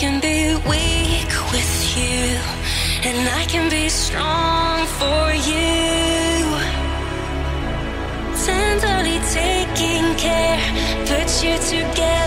can be weak with you, and I can be strong for you. Tenderly taking care, put you together